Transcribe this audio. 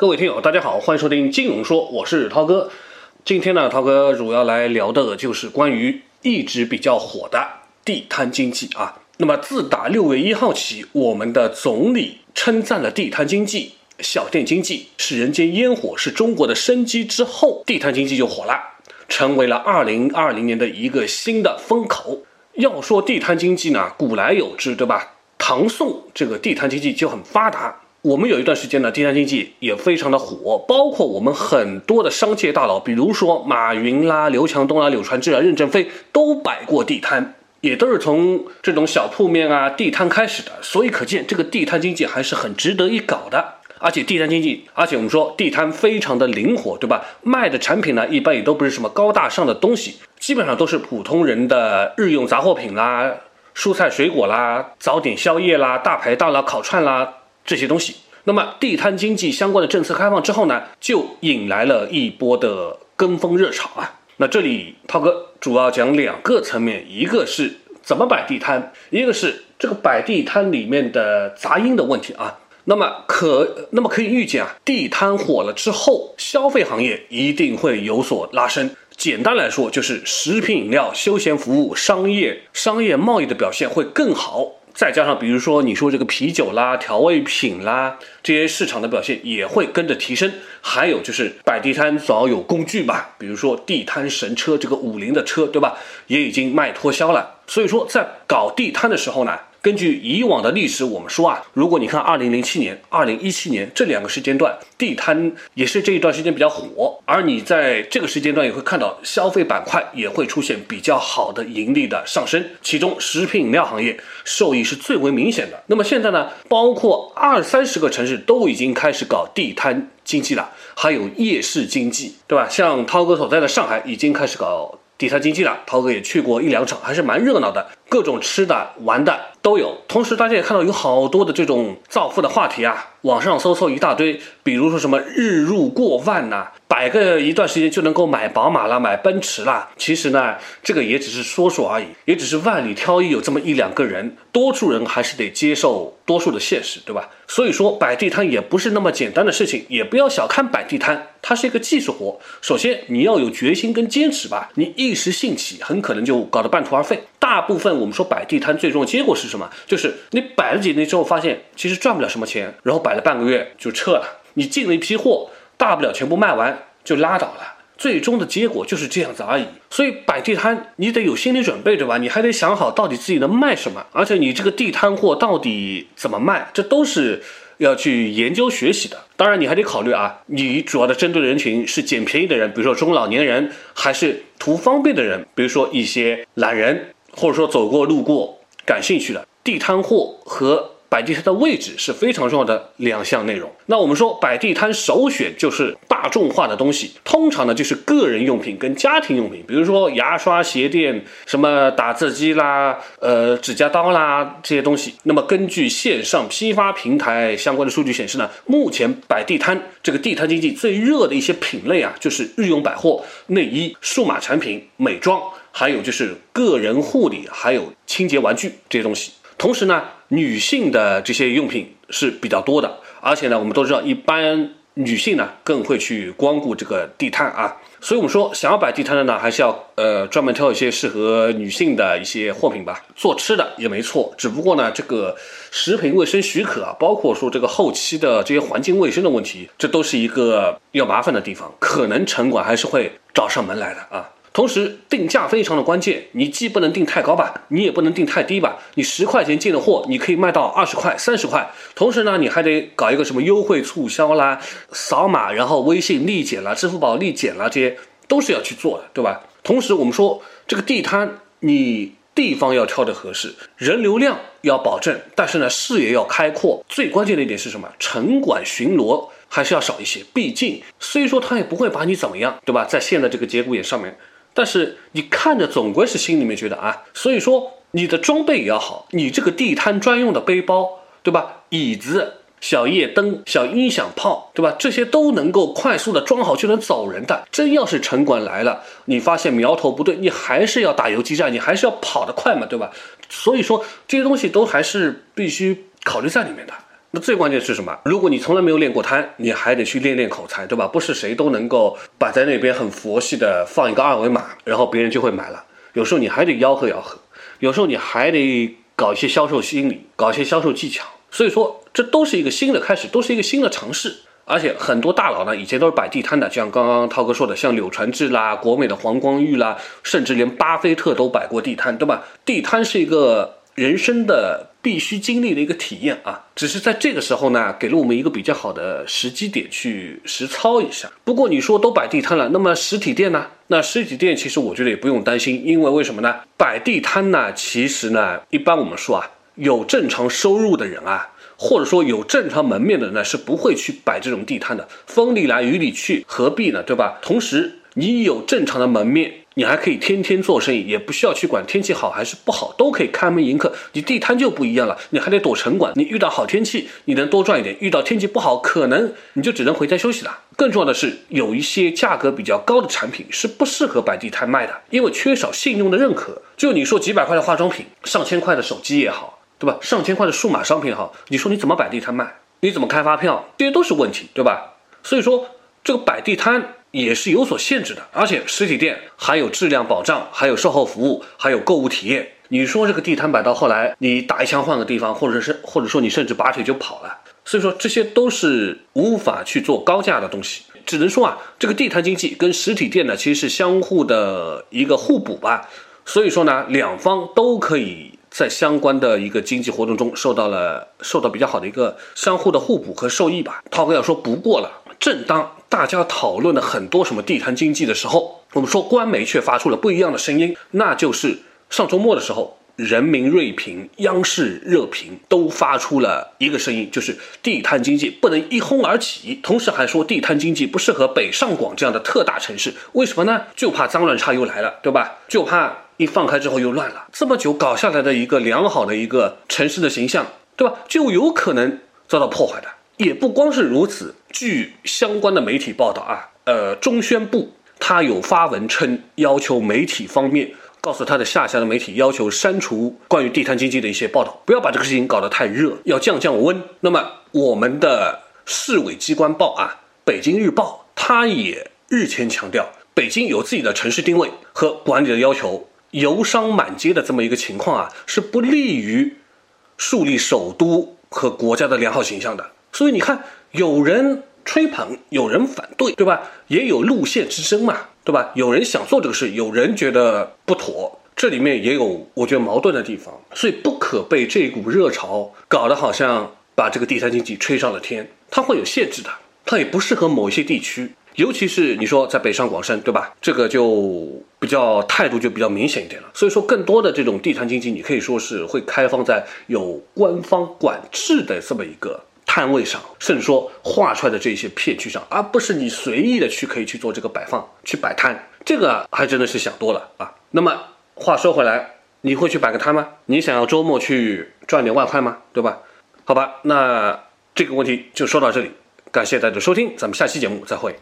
各位听友，大家好，欢迎收听金融说，我是涛哥。今天呢，涛哥主要来聊的就是关于一直比较火的地摊经济啊。那么自打六月一号起，我们的总理称赞了地摊经济、小店经济是人间烟火，是中国的生机之后，地摊经济就火了，成为了二零二零年的一个新的风口。要说地摊经济呢，古来有之，对吧？唐宋这个地摊经济就很发达。我们有一段时间呢，地摊经济也非常的火，包括我们很多的商界大佬，比如说马云啦、刘强东啦、柳传志啊、任正非都摆过地摊，也都是从这种小铺面啊、地摊开始的。所以可见，这个地摊经济还是很值得一搞的。而且地摊经济，而且我们说地摊非常的灵活，对吧？卖的产品呢，一般也都不是什么高大上的东西，基本上都是普通人的日用杂货品啦。蔬菜水果啦，早点宵夜啦，大排档啦，烤串啦，这些东西。那么地摊经济相关的政策开放之后呢，就引来了一波的跟风热潮啊。那这里涛哥主要讲两个层面，一个是怎么摆地摊，一个是这个摆地摊里面的杂音的问题啊。那么可那么可以预见啊，地摊火了之后，消费行业一定会有所拉升。简单来说，就是食品饮料、休闲服务、商业、商业贸易的表现会更好。再加上，比如说你说这个啤酒啦、调味品啦，这些市场的表现也会跟着提升。还有就是摆地摊总要有工具吧，比如说地摊神车，这个五菱的车，对吧？也已经卖脱销了。所以说，在搞地摊的时候呢。根据以往的历史，我们说啊，如果你看二零零七年、二零一七年这两个时间段，地摊也是这一段时间比较火，而你在这个时间段也会看到消费板块也会出现比较好的盈利的上升，其中食品饮料行业受益是最为明显的。那么现在呢，包括二三十个城市都已经开始搞地摊经济了，还有夜市经济，对吧？像涛哥所在的上海已经开始搞。地摊经济了，涛哥也去过一两场，还是蛮热闹的，各种吃的、玩的都有。同时，大家也看到有好多的这种造富的话题啊，网上搜搜一大堆，比如说什么日入过万呐。摆个一段时间就能够买宝马啦，买奔驰啦。其实呢，这个也只是说说而已，也只是万里挑一有这么一两个人，多数人还是得接受多数的现实，对吧？所以说摆地摊也不是那么简单的事情，也不要小看摆地摊，它是一个技术活。首先你要有决心跟坚持吧，你一时兴起，很可能就搞得半途而废。大部分我们说摆地摊最终的结果是什么？就是你摆了几天之后，发现其实赚不了什么钱，然后摆了半个月就撤了。你进了一批货，大不了全部卖完。就拉倒了，最终的结果就是这样子而已。所以摆地摊，你得有心理准备，对吧？你还得想好到底自己能卖什么，而且你这个地摊货到底怎么卖，这都是要去研究学习的。当然，你还得考虑啊，你主要的针对人群是捡便宜的人，比如说中老年人，还是图方便的人，比如说一些懒人，或者说走过路过感兴趣的地摊货和。摆地摊的位置是非常重要的两项内容。那我们说摆地摊首选就是大众化的东西，通常呢就是个人用品跟家庭用品，比如说牙刷、鞋垫、什么打字机啦、呃指甲刀啦这些东西。那么根据线上批发平台相关的数据显示呢，目前摆地摊这个地摊经济最热的一些品类啊，就是日用百货、内衣、数码产品、美妆，还有就是个人护理，还有清洁玩具这些东西。同时呢，女性的这些用品是比较多的，而且呢，我们都知道，一般女性呢更会去光顾这个地摊啊，所以我们说，想要摆地摊的呢，还是要呃专门挑一些适合女性的一些货品吧。做吃的也没错，只不过呢，这个食品卫生许可啊，包括说这个后期的这些环境卫生的问题，这都是一个要麻烦的地方，可能城管还是会找上门来的啊。同时定价非常的关键，你既不能定太高吧，你也不能定太低吧。你十块钱进的货，你可以卖到二十块、三十块。同时呢，你还得搞一个什么优惠促销啦，扫码然后微信立减啦，支付宝立减啦，这些都是要去做的，对吧？同时我们说这个地摊，你地方要挑的合适，人流量要保证，但是呢视野要开阔。最关键的一点是什么？城管巡逻还是要少一些，毕竟虽说他也不会把你怎么样，对吧？在现在这个节骨眼上面。但是你看着总归是心里面觉得啊，所以说你的装备也要好，你这个地摊专用的背包，对吧？椅子、小夜灯、小音响炮，对吧？这些都能够快速的装好就能走人的。真要是城管来了，你发现苗头不对，你还是要打游击战，你还是要跑得快嘛，对吧？所以说这些东西都还是必须考虑在里面的。那最关键是什么？如果你从来没有练过摊，你还得去练练口才，对吧？不是谁都能够摆在那边很佛系的放一个二维码，然后别人就会买了。有时候你还得吆喝吆喝，有时候你还得搞一些销售心理，搞一些销售技巧。所以说，这都是一个新的开始，都是一个新的尝试。而且很多大佬呢，以前都是摆地摊的，就像刚刚涛哥说的，像柳传志啦、国美的黄光裕啦，甚至连巴菲特都摆过地摊，对吧？地摊是一个人生的必须经历的一个体验啊，只是在这个时候呢，给了我们一个比较好的时机点去实操一下。不过你说都摆地摊了，那么实体店呢？那实体店其实我觉得也不用担心，因为为什么呢？摆地摊呢，其实呢，一般我们说啊，有正常收入的人啊。或者说有正常门面的人呢，是不会去摆这种地摊的。风里来雨里去，何必呢？对吧？同时，你有正常的门面，你还可以天天做生意，也不需要去管天气好还是不好，都可以开门迎客。你地摊就不一样了，你还得躲城管。你遇到好天气，你能多赚一点；遇到天气不好，可能你就只能回家休息了。更重要的是，有一些价格比较高的产品是不适合摆地摊卖的，因为缺少信用的认可。就你说几百块的化妆品，上千块的手机也好。对吧？上千块的数码商品哈，你说你怎么摆地摊卖？你怎么开发票？这些都是问题，对吧？所以说这个摆地摊也是有所限制的，而且实体店还有质量保障，还有售后服务，还有购物体验。你说这个地摊摆到后来，你打一枪换个地方，或者是或者说你甚至拔腿就跑了，所以说这些都是无法去做高价的东西。只能说啊，这个地摊经济跟实体店呢，其实是相互的一个互补吧。所以说呢，两方都可以。在相关的一个经济活动中，受到了受到比较好的一个相互的互补和受益吧。涛哥要说不过了，正当大家讨论了很多什么地摊经济的时候，我们说官媒却发出了不一样的声音，那就是上周末的时候，人民锐评、央视热评都发出了一个声音，就是地摊经济不能一哄而起，同时还说地摊经济不适合北上广这样的特大城市，为什么呢？就怕脏乱差又来了，对吧？就怕。一放开之后又乱了，这么久搞下来的一个良好的一个城市的形象，对吧？就有可能遭到破坏的。也不光是如此，据相关的媒体报道啊，呃，中宣部他有发文称，要求媒体方面告诉他的下辖的媒体，要求删除关于地摊经济的一些报道，不要把这个事情搞得太热，要降降温。那么我们的市委机关报啊，北京日报，他也日前强调，北京有自己的城市定位和管理的要求。游商满街的这么一个情况啊，是不利于树立首都和国家的良好形象的。所以你看，有人吹捧，有人反对，对吧？也有路线之争嘛，对吧？有人想做这个事，有人觉得不妥，这里面也有我觉得矛盾的地方。所以不可被这股热潮搞得好像把这个地摊经济吹上了天，它会有限制的，它也不适合某一些地区。尤其是你说在北上广深，对吧？这个就比较态度就比较明显一点了。所以说，更多的这种地摊经济，你可以说是会开放在有官方管制的这么一个摊位上，甚至说画出来的这些片区上，而不是你随意的去可以去做这个摆放、去摆摊。这个还真的是想多了啊。那么话说回来，你会去摆个摊吗？你想要周末去赚点外快吗？对吧？好吧，那这个问题就说到这里，感谢大家的收听，咱们下期节目再会。